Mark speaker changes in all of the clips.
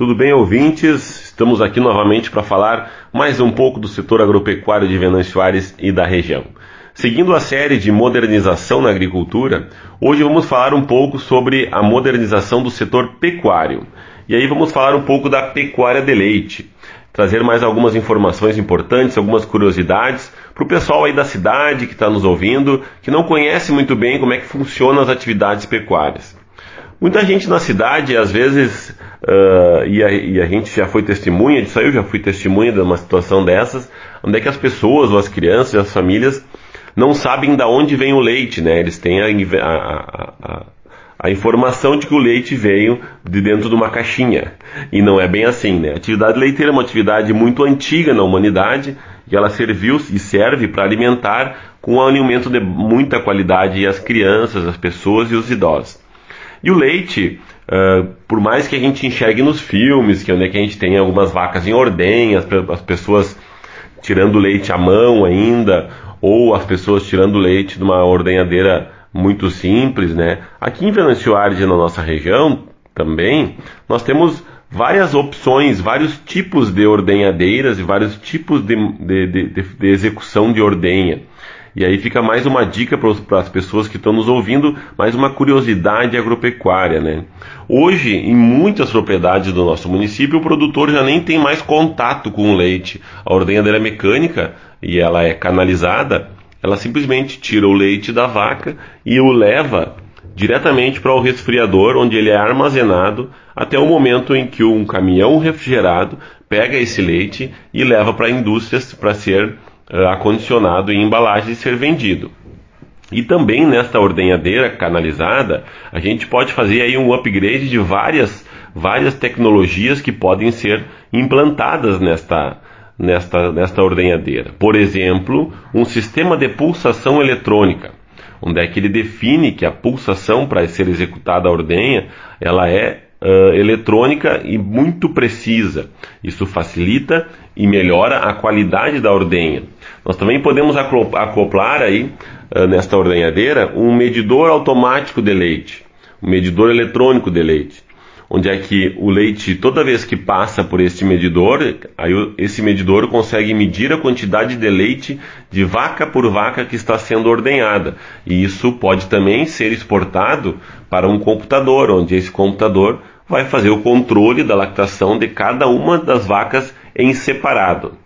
Speaker 1: Tudo bem, ouvintes? Estamos aqui novamente para falar mais um pouco do setor agropecuário de Venâncio Aires e da região. Seguindo a série de modernização na agricultura, hoje vamos falar um pouco sobre a modernização do setor pecuário. E aí vamos falar um pouco da pecuária de leite, trazer mais algumas informações importantes, algumas curiosidades para o pessoal aí da cidade que está nos ouvindo, que não conhece muito bem como é que funcionam as atividades pecuárias. Muita gente na cidade, às vezes, uh, e, a, e, a, gente já foi testemunha disso aí, eu já fui testemunha de uma situação dessas, onde é que as pessoas, ou as crianças, as famílias, não sabem de onde vem o leite, né? Eles têm a, a, a, informação de que o leite veio de dentro de uma caixinha. E não é bem assim, né? A atividade leiteira é uma atividade muito antiga na humanidade, e ela serviu e serve para alimentar com um alimento de muita qualidade as crianças, as pessoas e os idosos. E o leite, uh, por mais que a gente enxergue nos filmes, que é onde é a gente tem algumas vacas em ordenha, as, as pessoas tirando leite à mão ainda, ou as pessoas tirando leite de uma ordenhadeira muito simples, né? Aqui em Venâncio Aires, na nossa região, também, nós temos várias opções, vários tipos de ordenhadeiras e vários tipos de, de, de, de execução de ordenha. E aí fica mais uma dica para as pessoas que estão nos ouvindo, mais uma curiosidade agropecuária, né? Hoje, em muitas propriedades do nosso município, o produtor já nem tem mais contato com o leite. A ordenhadeira é mecânica e ela é canalizada, ela simplesmente tira o leite da vaca e o leva diretamente para o resfriador, onde ele é armazenado até o momento em que um caminhão refrigerado pega esse leite e leva para a indústria para ser acondicionado em embalagem e ser vendido. E também nesta ordenhadeira canalizada, a gente pode fazer aí um upgrade de várias, várias tecnologias que podem ser implantadas nesta, nesta, nesta ordenhadeira. Por exemplo, um sistema de pulsação eletrônica, onde é que ele define que a pulsação para ser executada a ordenha, ela é uh, eletrônica e muito precisa. Isso facilita e melhora a qualidade da ordenha. Nós também podemos acoplar aí uh, nesta ordenhadeira um medidor automático de leite, um medidor eletrônico de leite onde é que o leite, toda vez que passa por este medidor, aí esse medidor consegue medir a quantidade de leite de vaca por vaca que está sendo ordenhada. E isso pode também ser exportado para um computador, onde esse computador vai fazer o controle da lactação de cada uma das vacas em separado.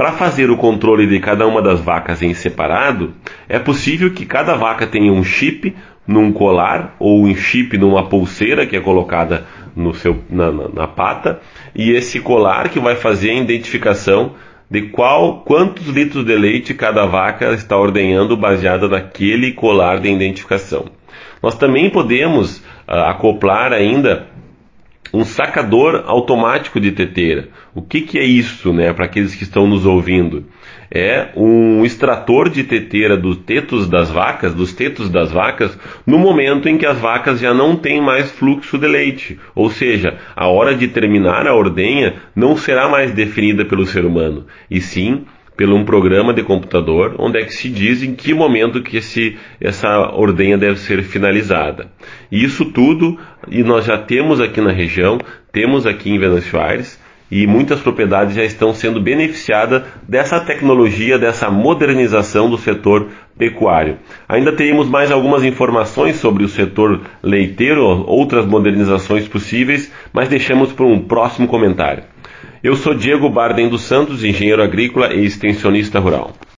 Speaker 1: Para fazer o controle de cada uma das vacas em separado, é possível que cada vaca tenha um chip num colar ou um chip numa pulseira que é colocada no seu, na, na, na pata e esse colar que vai fazer a identificação de qual quantos litros de leite cada vaca está ordenhando baseada naquele colar de identificação. Nós também podemos uh, acoplar ainda um sacador automático de teteira. O que, que é isso, né, para aqueles que estão nos ouvindo? É um extrator de teteira dos tetos das vacas, dos tetos das vacas, no momento em que as vacas já não têm mais fluxo de leite. Ou seja, a hora de terminar a ordenha não será mais definida pelo ser humano, e sim pelo um programa de computador, onde é que se diz em que momento que esse, essa ordenha deve ser finalizada. E isso tudo, e nós já temos aqui na região, temos aqui em Venâncio Aires, e muitas propriedades já estão sendo beneficiadas dessa tecnologia, dessa modernização do setor pecuário. Ainda teremos mais algumas informações sobre o setor leiteiro, outras modernizações possíveis, mas deixamos para um próximo comentário. Eu sou Diego Bardem dos Santos, engenheiro agrícola e extensionista rural.